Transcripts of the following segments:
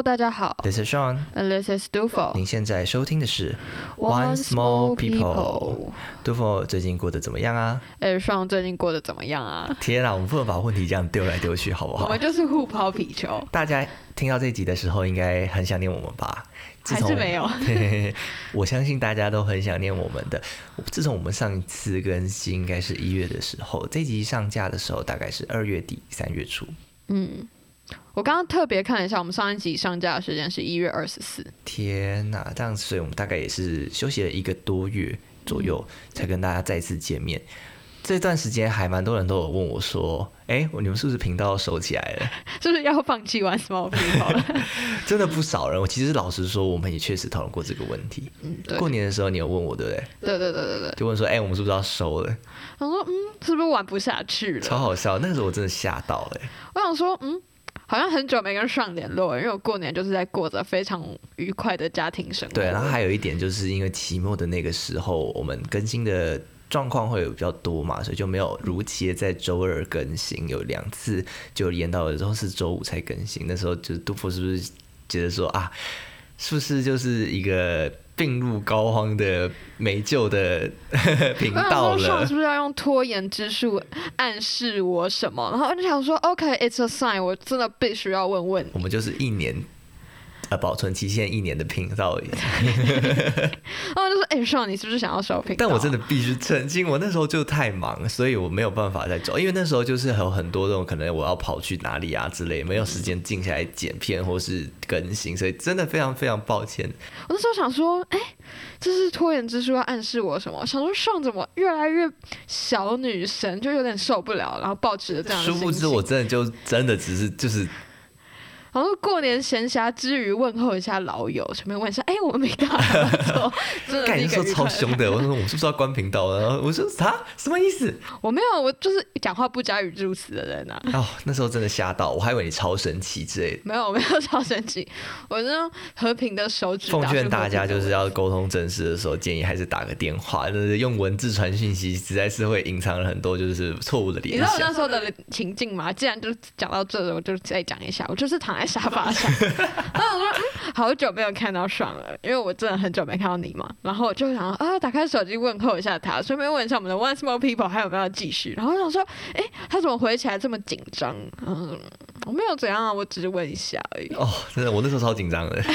Hello，大家好 This is Sean，，and this is Dufo。您现在收听的是 One Small People。Dufo 最近过得怎么样啊？哎，上最近过得怎么样啊？天啊，我们不能把问题这样丢来丢去，好不好我们？就是互抛皮球，大家听到这集的时候，应该很想念我们吧？自从还是没有？我相信大家都很想念我们的。自从我们上一次更新应该是一月的时候，这集上架的时候大概是二月底三月初。嗯，我刚刚特别看了一下，我们上一集上架的时间是一月二十四。天呐，这样，所以我们大概也是休息了一个多月左右，才跟大家再次见面。这段时间还蛮多人都有问我说：“哎、你们是不是频道收起来了 是不是要放弃玩 Small People 了？？” 真的不少人。我其实老实说，我们也确实讨论过这个问题。嗯，对，过年的时候你有问我，对不对？对对对对对。就问说：“哎、我们是不是要收了我说，嗯，是不是玩不下去？”了？超好笑，那个时候我真的吓到了、我想说，嗯，好像很久没跟上联络，因为我过年就是在过着非常愉快的家庭生活。对，然后还有一点就是因为期末的那个时候，我们更新的状况会有比较多嘛，所以就没有如期的在周二更新，有两次就延到了之后是周五才更新。那时候就是杜甫是不是觉得说啊，是不是就是一个病入膏肓的没救的频道了是？不是要用拖延之术暗示我什么？然后我就想说，OK，it's、a sign，我真的必须要问问。我们就是一年。呃，保存期限一年的频道而已，然后就说，哎、上你是不是想要收频道？但我真的必须澄清，我那时候就太忙，所以我没有办法再走，因为那时候就是有很多这种可能我要跑去哪里啊之类，没有时间静下来剪片或是更新，所以真的非常非常抱歉。我那时候想说，哎、这是拖延之术要暗示我什么？想说上怎么越来越小女神，就有点受不了，然后抱持着这样的。殊不知我真的就真的只是就是然后过年闲暇之余问候一下老友，顺便问一下，哎、我们没干嘛做，真的是一干那时候个愉快的超凶的，我说我是不是要关频道了？然后我说啥什么意思？我没有，我就是讲话不加语助词的人啊。哦，那时候真的吓到，我还以为你超神奇之类的。没有，我没有超神奇，我是用和平的手指。奉劝大家，就是要沟通正事的时候，建议还是打个电话。就是用文字传讯息，实在是会隐藏了很多就是错误的联你知道我那。时候的情境吗？既然就讲到这了，我就再讲一下。我就是躺在沙发上，然后我说、嗯、好久没有看到爽了，因为我真的很久没看到你嘛。然后我就想啊，打开手机问候一下他，顺便问一下我们的 One Small People 还有没有继续。然后我想说，哎，他怎么回起来这么紧张？嗯，我没有怎样啊，我只是问一下而已。哦，真的，我那时候超紧张的。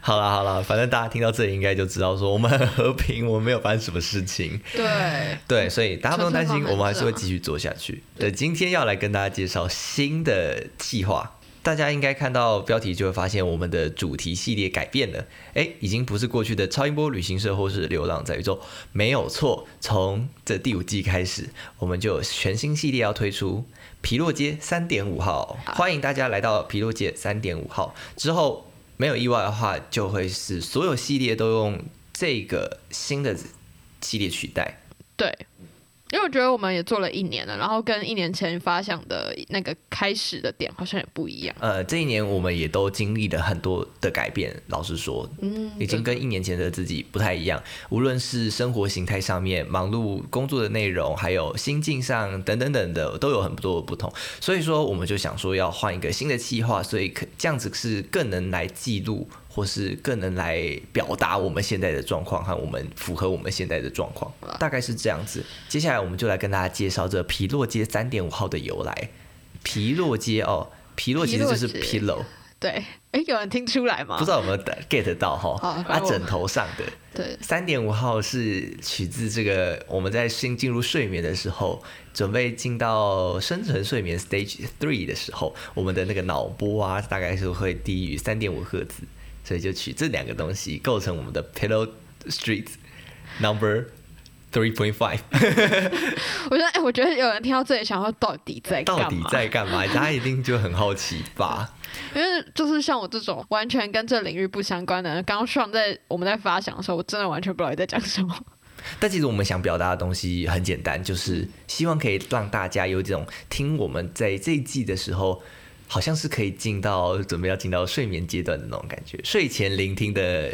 好啦好啦，反正大家听到这里应该就知道说我们很和平，我们没有发生什么事情。对，对，所以大家不用担心，我们还是会继续做下去。对，今天要来跟大家介绍新的计划。大家应该看到标题就会发现我们的主题系列改变了，哎，已经不是过去的超音波旅行社或是流浪在宇宙，没有错。从这第五季开始，我们就有全新系列要推出，皮洛街三点五号，欢迎大家来到皮洛街三点五号。之后没有意外的话，就会是所有系列都用这个新的系列取代。对，因为我觉得我们也做了一年了，然后跟一年前发想的那个开始的点好像也不一样。呃，这一年我们也都经历了很多的改变。老实说，嗯，已经跟一年前的自己不太一样。无论是生活形态上面、忙碌工作的内容，还有心境上等等等的，都有很多的不同。所以说，我们就想说要换一个新的计划，所以可这样子是更能来记录，或是更能来表达我们现在的状况和我们符合我们现在的状况，大概是这样子。接下来我们就来跟大家介绍这皮洛街三点五号的由来。皮洛街哦，皮洛其实就是皮 pillow。对，哎，有人听出来吗？不知道有没有 get 到哈？好啊，枕头上的 对，三点五号是取自这个我们在新进入睡眠的时候，准备进到深层睡眠 stage three 的时候，我们的那个脑波啊，大概是会低于三点五赫兹，所以就取这两个东西构成我们的 pillow street number three point five。我觉得，哎，我觉得有人听到这里，想要到底在？到底在干嘛？大家一定就很好奇吧？因为就是像我这种完全跟这领域不相关的人，刚刚上在我们在发想的时候，我真的完全不知道你在讲什么。但其实我们想表达的东西很简单，就是希望可以让大家有这种听我们在这一季的时候，好像是可以进到准备要进到睡眠阶段的那种感觉，睡前聆听的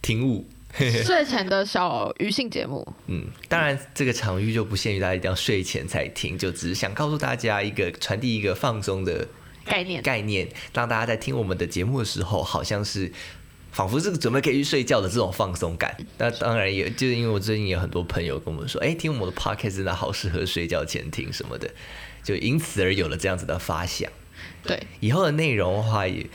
听物。睡前的小娱性节目，嗯，当然这个场域就不限于大家一定要睡前才听，就只是想告诉大家一个传递一个放松的概念。概念，让大家在听我们的节目的时候，好像是仿佛是准备可以去睡觉的这种放松感。那当然也就是因为我最近有很多朋友跟我们说，哎，听我们的 podcast 真的好适合睡觉前听什么的，就因此而有了这样子的发想。对，以后的内容的话，也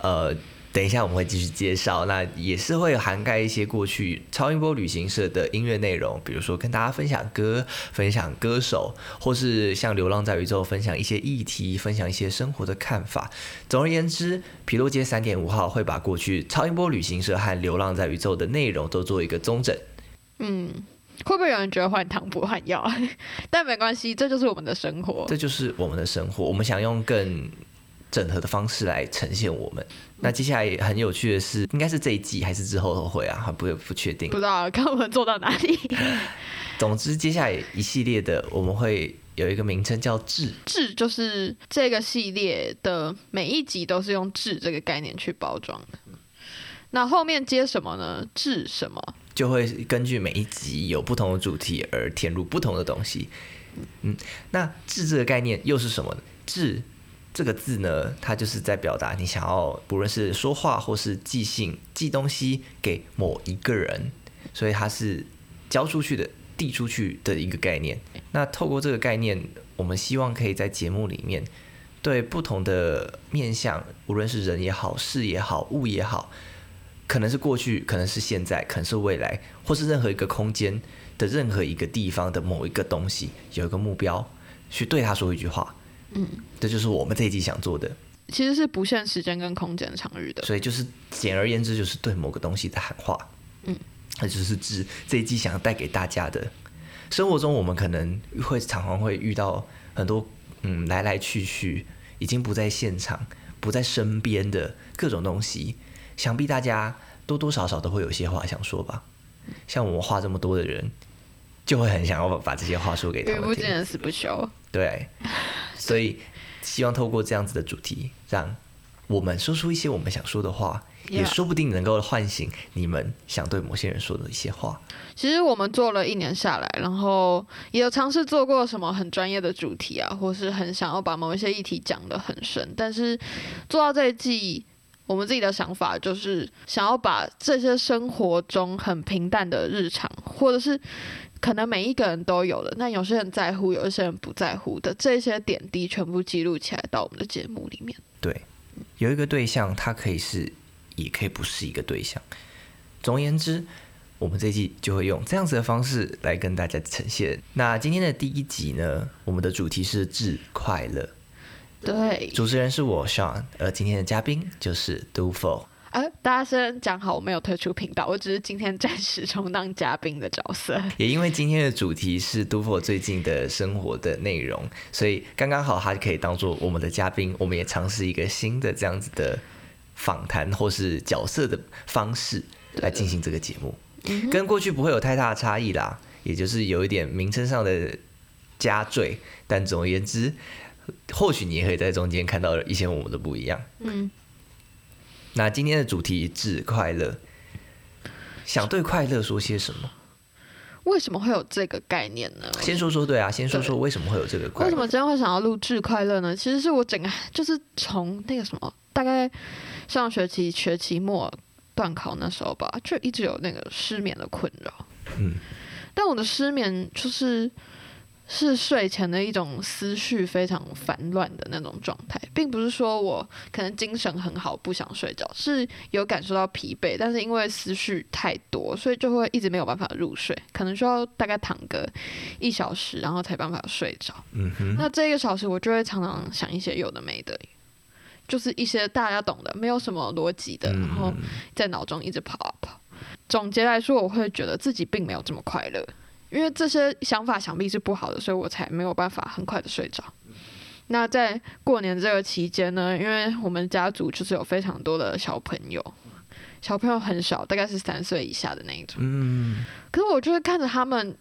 呃。等一下，我们会继续介绍，那也是会涵盖一些过去超音波旅行社的音乐内容，比如说跟大家分享歌、分享歌手，或是像《流浪在宇宙》分享一些议题、分享一些生活的看法。总而言之，皮洛街三点五号会把过去超音波旅行社和《流浪在宇宙》的内容都做一个综整。嗯，会不会有人觉得换汤不换药？但没关系，这就是我们的生活，这就是我们的生活。我们想用更。整合的方式来呈现我们。那接下来很有趣的是，应该是这一季还是之后都会啊？还不不确定，不知道看我们做到哪里。总之，接下来一系列的我们会有一个名称叫“智”，智就是这个系列的每一集都是用“智”这个概念去包装的。那后面接什么呢？智什么？就会根据每一集有不同的主题而填入不同的东西。嗯，那“智”这个概念又是什么呢？“智”。这个字呢，它就是在表达你想要，不论是说话或是寄信、寄东西给某一个人，所以它是交出去的、递出去的一个概念。那透过这个概念，我们希望可以在节目里面，对不同的面向，无论是人也好、事也好、物也好，可能是过去，可能是现在，可能是未来，或是任何一个空间的任何一个地方的某一个东西，有一个目标，去对他说一句话。嗯，这就是我们这一季想做的，其实是不限时间跟空间场域的，所以就是简而言之，就是对某个东西的喊话。嗯，那就是指这一季想要带给大家的。生活中我们可能会常常会遇到很多嗯来来去去，已经不在现场、不在身边的各种东西，想必大家多多少少都会有些话想说吧。像我们话这么多的人，就会很想要把这些话说给他们听。不见死不休。对。所以，希望透过这样子的主题，让我们说出一些我们想说的话，也说不定能够唤醒你们想对某些人说的一些话。其实我们做了一年下来，然后也有尝试做过什么很专业的主题啊，或是很想要把某一些议题讲得很深，但是做到这一季，我们自己的想法就是想要把这些生活中很平淡的日常，或者是。可能每一个人都有的，那有些人在乎，有一些人不在乎的这些点滴，全部记录起来到我们的节目里面。对，有一个对象，它可以是，也可以不是一个对象。总而言之，我们这季就会用这样子的方式来跟大家呈现。那今天的第一集呢，我们的主题是致快乐。对，主持人是我 Sean，而今天的嘉宾就是 Dufo。呃，大家先讲好，我没有退出频道，我只是今天暂时充当嘉宾的角色。也因为今天的主题是杜甫最近的生活的内容，所以刚刚好他可以当做我们的嘉宾。我们也尝试一个新的这样子的访谈或是角色的方式来进行这个节目，跟过去不会有太大的差异啦，也就是有一点名称上的加缀。但总而言之，或许你也可以在中间看到一些我们的不一样。嗯。那今天的主题是快乐，想对快乐说些什么？为什么会有这个概念呢？先说说对啊，先说说为什么会有这个？为什么今天会想要录制快乐呢？其实是我整个就是从那个什么，大概上学期学期末断考那时候吧，就一直有那个失眠的困扰。嗯，但我的失眠就是。是睡前的一种思绪非常烦乱的那种状态，并不是说我可能精神很好不想睡觉，是有感受到疲惫，但是因为思绪太多，所以就会一直没有办法入睡，可能需要大概躺个一小时，然后才办法睡着。嗯哼，那这一个小时我就会常常想一些有的没的，就是一些大家懂的，没有什么逻辑的，然后在脑中一直跑啊跑。总结来说，我会觉得自己并没有这么快乐。因为这些想法想必是不好的，所以我才没有办法很快的睡着。那在过年这个期间呢，因为我们家族就是有非常多的小朋友，小朋友很少，大概是三岁以下的那一种。嗯。可是我就是看着他们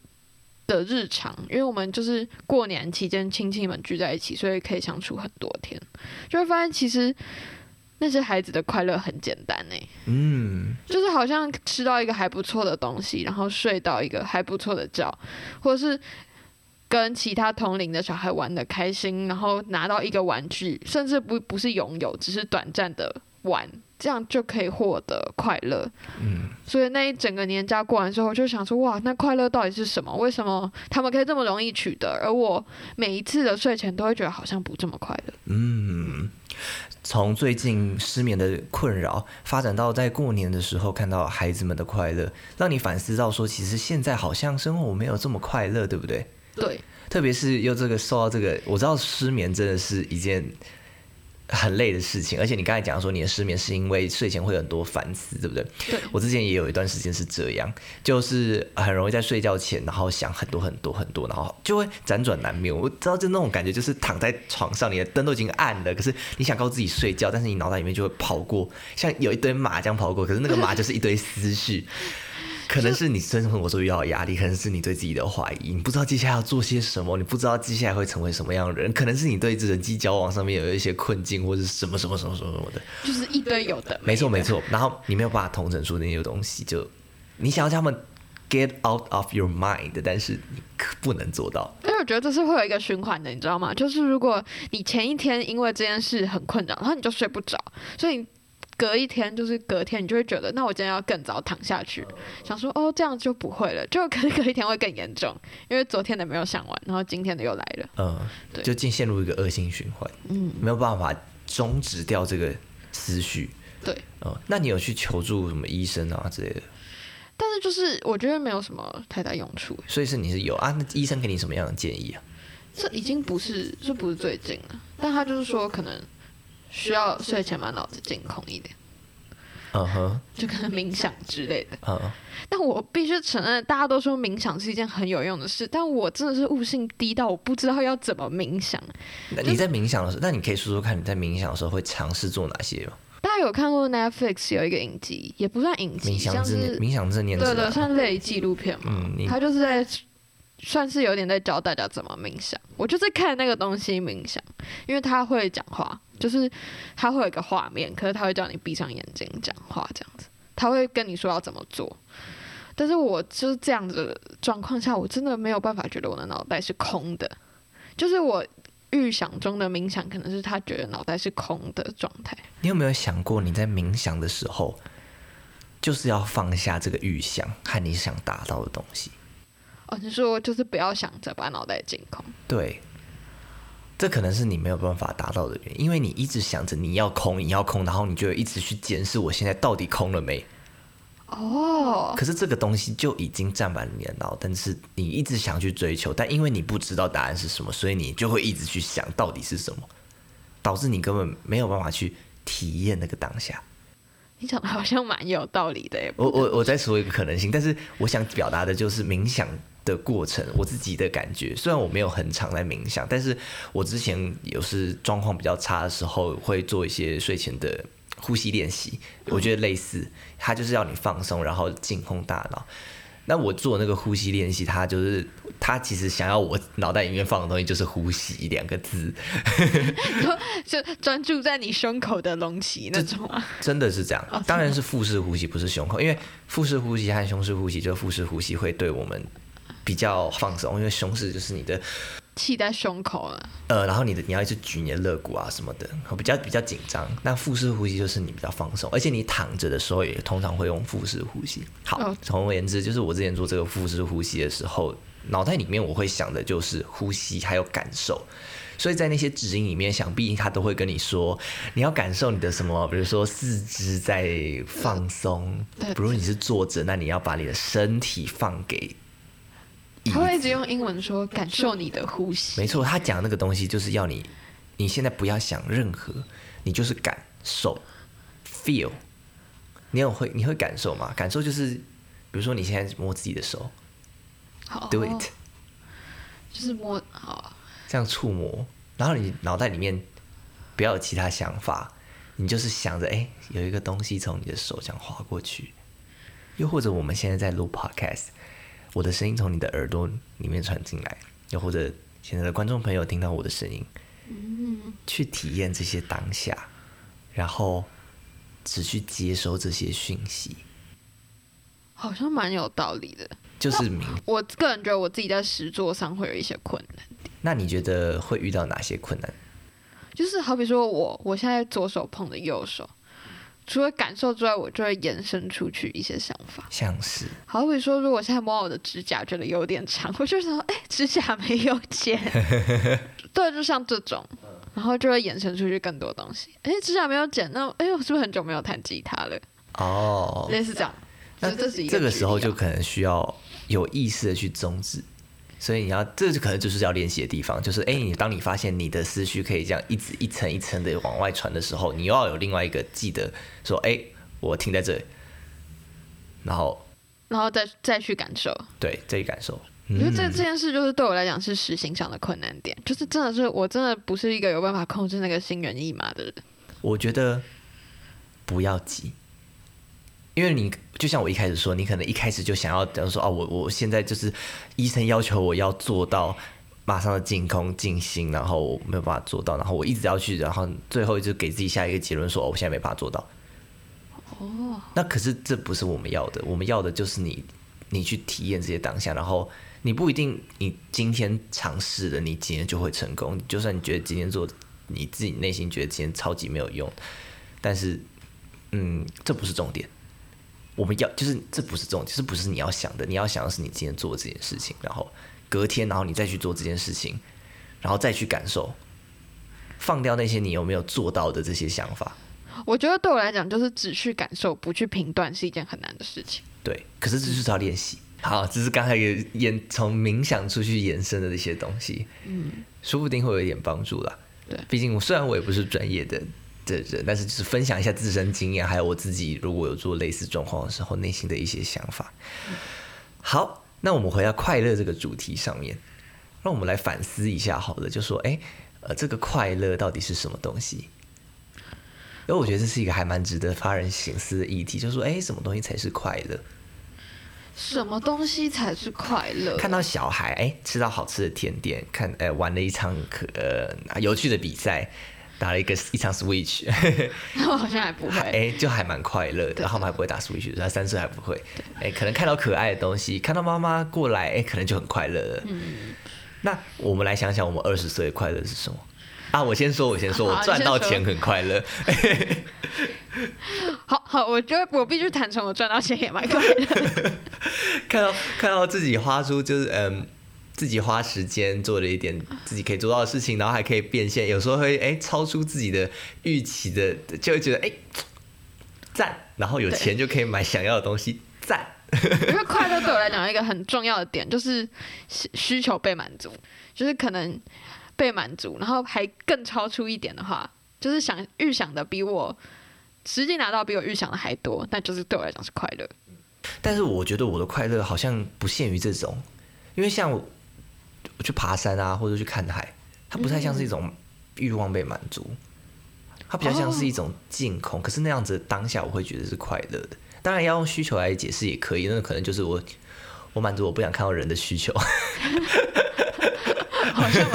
的日常，因为我们就是过年期间亲戚们聚在一起，所以可以相处很多天，就会发现其实。那些孩子的快乐很简单呢，嗯，就是好像吃到一个还不错的东西，然后睡到一个还不错的觉，或者是跟其他同龄的小孩玩的开心，然后拿到一个玩具，甚至不不是拥有，只是短暂的玩，这样就可以获得快乐。嗯，所以那一整个年假过完之后，我就想说，哇，那快乐到底是什么？为什么他们可以这么容易取得，而我每一次的睡前都会觉得好像不这么快乐？嗯，从最近失眠的困扰发展到在过年的时候看到孩子们的快乐，让你反思到说，其实现在好像生活没有这么快乐，对不对？对，特别是又这个受到这个，我知道失眠真的是一件很累的事情，而且你刚才讲说你的失眠是因为睡前会有很多反思，对不对？对我之前也有一段时间是这样，就是很容易在睡觉前，然后想很多很多很多，然后就会辗转难眠。我知道就那种感觉，就是躺在床上，你的灯都已经暗了，可是你想告诉自己睡觉，但是你脑袋里面就会跑过，像有一堆马这样跑过，可是那个马就是一堆思绪。可能是你生活中遇到的压力，可能是你对自己的怀疑，你不知道接下来要做些什么，你不知道接下来会成为什么样的人，可能是你对人际交往上面有一些困境，或者是什么什么什么什么什么的。就是一堆有的。没错没错，然后你没有办法同整出那些东西，就你想要叫他们 get out of your mind，但是你可不能做到。因为我觉得这是会有一个循环的，你知道吗？就是如果你前一天因为这件事很困扰，然后你就睡不着，所以你隔一天就是隔天，你就会觉得，那我今天要更早躺下去，想说哦这样就不会了，就可是隔一天会更严重，因为昨天的没有想完，然后今天的又来了。嗯，对就进陷入一个恶性循环，嗯，没有办法终止掉这个思绪。对。嗯，那你有去求助什么医生啊之类的？但是就是我觉得没有什么太大用处，所以是你是有啊？那医生给你什么样的建议啊？这已经不是这不是最近了，但他就是说可能需要睡前把脑子净空一点，嗯哼，就可能冥想之类的。嗯，但我必须承认，大家都说冥想是一件很有用的事，但我真的是悟性低到我不知道要怎么冥想。那你在冥想的时候，那你可以说说看你在冥想的时候会尝试做哪些吗？大家有看过 Netflix 有一个影集，也不算影集，冥想像是冥想正念指对对，算类纪录片嘛。嗯你他就是在算是有点在教大家怎么冥想。我就是看那个东西冥想，因为他会讲话，就是他会有一个画面，可是他会叫你闭上眼睛讲话这样子，他会跟你说要怎么做。但是我就是这样子的状况下，我真的没有办法觉得我的脑袋是空的，就是我预想中的冥想，可能是他觉得脑袋是空的状态。你有没有想过，你在冥想的时候，就是要放下这个预想和你想达到的东西？哦，你说就是不要想着把脑袋净空。对，这可能是你没有办法达到的原因，因为你一直想着你要空，你要空，然后你就一直去检视我现在到底空了没。哦，可是这个东西就已经占满了你的脑，但是你一直想去追求，但因为你不知道答案是什么，所以你就会一直去想到底是什么，导致你根本没有办法去体验那个当下。你讲的好像蛮有道理的耶。我我我再说一个可能性，但是我想表达的就是冥想的过程，我自己的感觉。虽然我没有很常在冥想，但是我之前有时状况比较差的时候，会做一些睡前的呼吸练习。我觉得类似，它就是要你放松，然后净空大脑。那我做那个呼吸练习，它就是它其实想要我脑袋里面放的东西就是呼吸两个字 就专注在你胸口的隆起那种啊。真的是这样，当然是腹式呼吸，不是胸口，因为腹式呼吸和胸式呼吸，就是腹式呼吸会对我们比较放松，因为胸式就是你的气在胸口啊，呃，然后你的你要一直举你的肋骨啊什么的，比较比较紧张。那腹式呼吸就是你比较放松，而且你躺着的时候也通常会用腹式呼吸。好哦，总而言之，就是我之前做这个腹式呼吸的时候，脑袋里面我会想的就是呼吸还有感受。所以在那些指引里面，想必他都会跟你说，你要感受你的什么，比如说四肢在放松，对比如你是坐着，那你要把你的身体放给椅他会一直用英文说感受你的呼吸。没错，他讲那个东西就是要你，你现在不要想任何，你就是感受，feel。你有会你会感受吗？感受就是，比如说你现在摸自己的手好，do it，就是摸好，这样触摸，然后你脑袋里面不要有其他想法，你就是想着，哎，有一个东西从你的手这样划过去，又或者我们现在在录 podcast，我的声音从你的耳朵里面传进来，又或者现在的观众朋友听到我的声音，去体验这些当下，然后只去接收这些讯息。好像蛮有道理的。就是明。我个人觉得我自己在实作上会有一些困难，那你觉得会遇到哪些困难？就是好比说我我现在左手碰的右手，除了感受之外，我就会延伸出去一些想法。像是好比说，如果现在摸我的指甲觉得有点长，我就想说，哎、指甲没有剪。对，就像这种，然后就会延伸出去更多东西。哎、指甲没有剪，那哎、我是不是很久没有弹吉他了？哦，类似这样。那这这是一个这个时候就可能需要有意识的去终止，所以你要这就可能就是要练习的地方，就是哎，你当你发现你的思绪可以这样一直一层一层的往外传的时候，你又要有另外一个记得说，哎，我停在这里，然后然后再再去感受。对这一感受，我觉得这嗯这件事就是对我来讲是实行上的困难点，就是真的是我真的不是一个有办法控制那个心猿意马的人。我觉得不要急，因为你就像我一开始说，你可能一开始就想要，假如说哦，我我现在就是医生要求我要做到马上的净空静心，然后我没有办法做到，然后我一直要去，然后最后就给自己下一个结论说，哦，我现在没办法做到。哦，那可是这不是我们要的，我们要的就是你你去体验这些当下，然后你不一定你今天尝试了，你今天就会成功。就算你觉得今天做，你自己内心觉得今天超级没有用，但是，嗯，这不是重点。我们要就是这不是重点，这不是你要想的，你要想的是你今天做的这件事情，然后隔天，然后你再去做这件事情，然后再去感受，放掉那些你有没有做到的这些想法。我觉得对我来讲，就是只去感受，不去评断，是一件很难的事情。对，可是这就是要练习。好，这是刚才也延从冥想出去延伸的这些东西，嗯，说不定会有一点帮助啦。对毕竟我虽然我也不是专业的的人，但是就是分享一下自身经验，还有我自己如果有做类似状况的时候内心的一些想法。好，那我们回到快乐这个主题上面，让我们来反思一下好了，就说，哎，呃，这个快乐到底是什么东西？因为我觉得这是一个还蛮值得发人省思的议题，就是说，哎，什么东西才是快乐？什么东西才是快乐？看到小孩哎吃到好吃的甜点，看呃玩了一场可呃有趣的比赛，打了一个一场 Switch，我 好像还不会。哎就还蛮快乐的。然后他们还不会打 Switch，他三岁还不会。哎，可能看到可爱的东西，看到妈妈过来，哎可能就很快乐了。嗯那我们来想想，我们二十岁的快乐是什么？啊，我先说，我先说，我赚到钱很快乐。好好，我觉得我必须坦诚，我赚到钱也蛮快乐的。看到看到自己花出就是嗯，自己花时间做了一点自己可以做到的事情，然后还可以变现，有时候会哎超出自己的预期的，就会觉得哎赞，然后有钱就可以买想要的东西，赞。因为快乐对我来讲一个很重要的点，就是需需求被满足，就是可能被满足，然后还更超出一点的话，就是想预想的比我实际拿到比我预想的还多，那就是对我来讲是快乐。但是我觉得我的快乐好像不限于这种，因为像去爬山啊，或者去看海，它不太像是一种欲望被满足，它比较像是一种净空。可是那样子当下我会觉得是快乐的。当然要用需求来解释也可以，那可能就是我我满足我不想看到人的需求。好像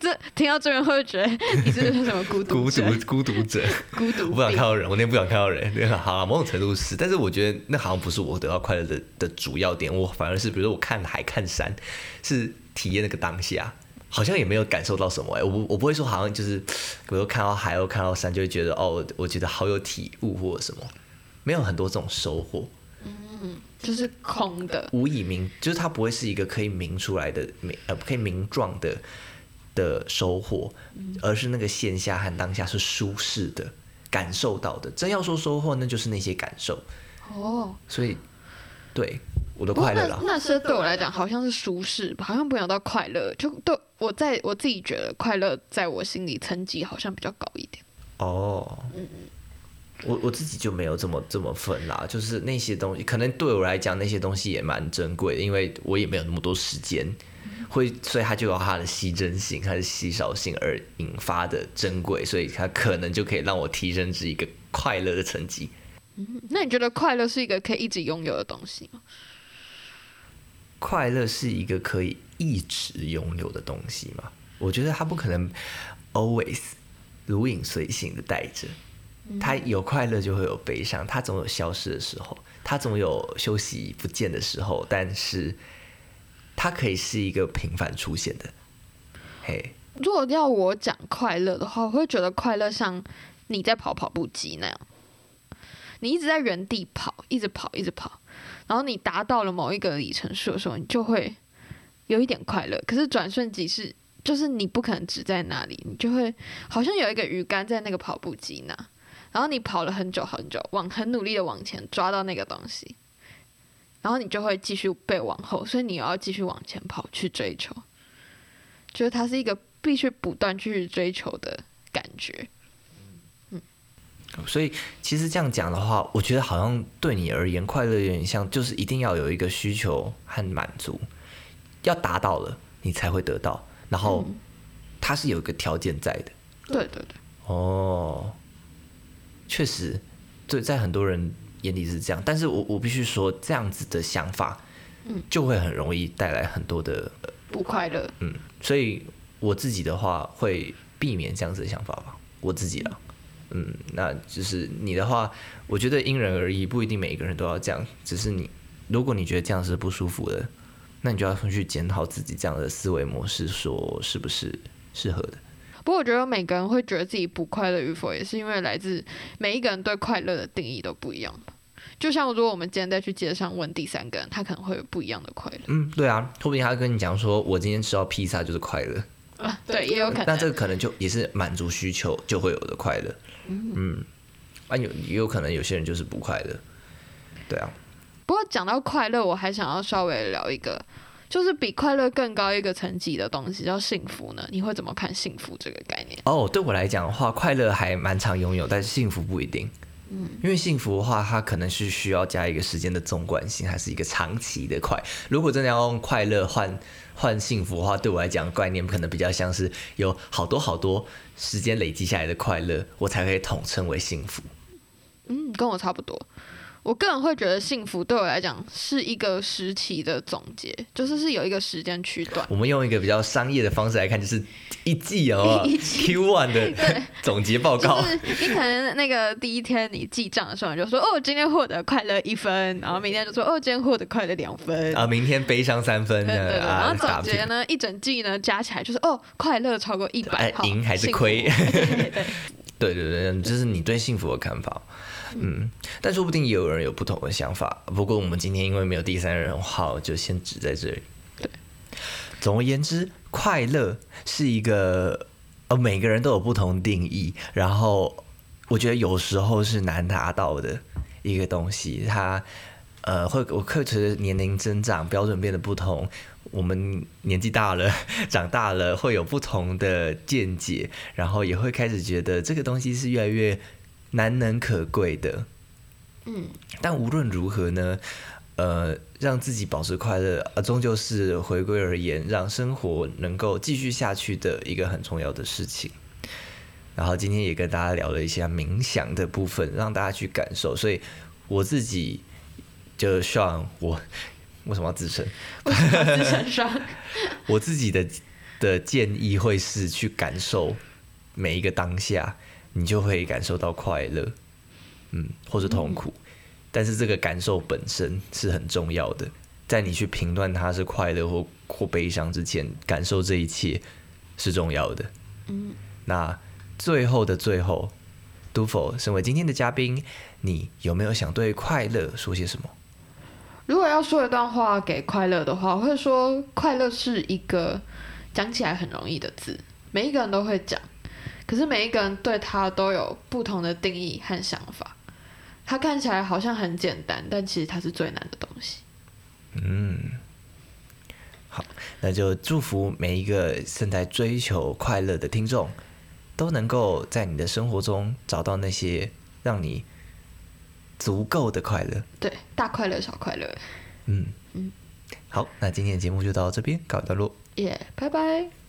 这听到这边会不会觉得你是什么孤独孤独孤独者，孤独我不想看到人，我那天不想看到人。对好了，某种程度是，但是我觉得那好像不是我得到快乐的的主要点。我反而是，比如说我看海看山，是体验那个当下，好像也没有感受到什么、欸。我不我不会说好像就是，比如说看到海或看到山，就会觉得哦，我我觉得好有体悟或者什么，没有很多这种收获。嗯就是空的，无以明，就是它不会是一个可以明出来的明呃可以明状的的收获，而是那个线下和当下是舒适的，感受到的。真要说收获，那就是那些感受。哦。所以，对我的快乐啦，那那些对我来讲好像是舒适吧，好像不想到快乐。就对我在我自己觉得快乐，在我心里层级好像比较高一点。哦，我我自己就没有这么这么分啦，就是那些东西，可能对我来讲那些东西也蛮珍贵的，因为我也没有那么多时间，会所以它就有它的稀珍性、它的稀少性而引发的珍贵，所以它可能就可以让我提升至一个快乐的层级。那你觉得快乐是一个可以一直拥有的东西吗？快乐是一个可以一直拥有的东西吗？我觉得它不可能 always 如影随形的带着。他有快乐就会有悲伤，他总有消失的时候，他总有休息不见的时候，但是他可以是一个频繁出现的。嘿，如果要我讲快乐的话，我会觉得快乐像你在跑跑步机那样，你一直在原地跑，一直跑，一直跑，然后你达到了某一个里程数的时候，你就会有一点快乐。可是转瞬即逝，就是你不可能只在那里，你就会好像有一个鱼竿在那个跑步机那，然后你跑了很久很久，往很努力的往前抓到那个东西，然后你就会继续被往后，所以你要继续往前跑去追求。就是它是一个必须不断去追求的感觉。所以其实这样讲的话，我觉得好像对你而言，快乐有点像，就是一定要有一个需求和满足，要达到了你才会得到，然后它是有一个条件在的。对对对。哦，确实，对，在很多人眼里是这样，但是我我必须说，这样子的想法，嗯，就会很容易带来很多的不快乐。嗯，所以我自己的话会避免这样子的想法吧，我自己了。嗯，那就是你的话，我觉得因人而异，不一定每一个人都要这样。只是你，如果你觉得这样是不舒服的，那你就要去检讨自己这样的思维模式，说是不是适合的。不过我觉得每个人会觉得自己不快乐与否，也是因为来自每一个人对快乐的定义都不一样吧。就像如果我们今天再去街上问第三个人，他可能会有不一样的快乐。嗯，对啊，说不定他跟你讲说，我今天吃到披萨就是快乐。啊，对，也有可能。那这个可能就也是满足需求就会有的快乐。嗯，啊有也有可能有些人就是不快乐，对啊。不过讲到快乐，我还想要稍微聊一个，就是比快乐更高一个层级的东西，叫幸福呢？你会怎么看幸福这个概念？哦，对我来讲的话，快乐还蛮常拥有，但是幸福不一定。嗯，因为幸福的话，它可能是需要加一个时间的纵贯性，还是一个长期的快。如果真的要用快乐换换幸福的话，对我来讲，概念可能比较像是有好多好多时间累积下来的快乐，我才可以统称为幸福。嗯，跟我差不多。我个人会觉得幸福对我来讲是一个时期的总结，就是是有一个时间区段。我们用一个比较商业的方式来看，就是一季哦，Q one 的 总结报告。就是你可能那个第一天你记账的时候，你就说哦，今天获得快乐一分，然后明天就说哦，今天获得快乐两分，啊，明天悲伤三分，对对。然后总结呢，一整季呢加起来就是哦，快乐超过一百，赢还是亏？对对对对对对，这是你对幸福的看法。嗯，但说不定也有人有不同的想法。不过我们今天因为没有第三人号，就先止在这里。对，总而言之，快乐是一个呃每个人都有不同定义，然后我觉得有时候是难达到的一个东西。它呃会我随着年龄增长，标准变得不同。我们年纪大了，长大了会有不同的见解，然后也会开始觉得这个东西是越来越。难能可贵的，嗯，但无论如何呢，呃，让自己保持快乐，呃，终究是回归而言，让生活能够继续下去的一个很重要的事情。然后今天也跟大家聊了一下冥想的部分，让大家去感受。所以我自己就希望我为什么要自称？自称双？我自己的的建议会是去感受每一个当下。你就会感受到快乐，嗯，或是痛苦，但是这个感受本身是很重要的。在你去评断它是快乐或或悲伤之前，感受这一切是重要的。嗯，那最后的最后，杜否身为今天的嘉宾，你有没有想对快乐说些什么？如果要说一段话给快乐的话，我会说快乐是一个讲起来很容易的字，每一个人都会讲。可是每一个人对他都有不同的定义和想法，他看起来好像很简单，但其实它是最难的东西。嗯，好，那就祝福每一个正在追求快乐的听众，都能够在你的生活中找到那些让你足够的快乐。对，大快乐，小快乐。嗯嗯，好，那今天的节目就到这边告一段落。耶，拜拜。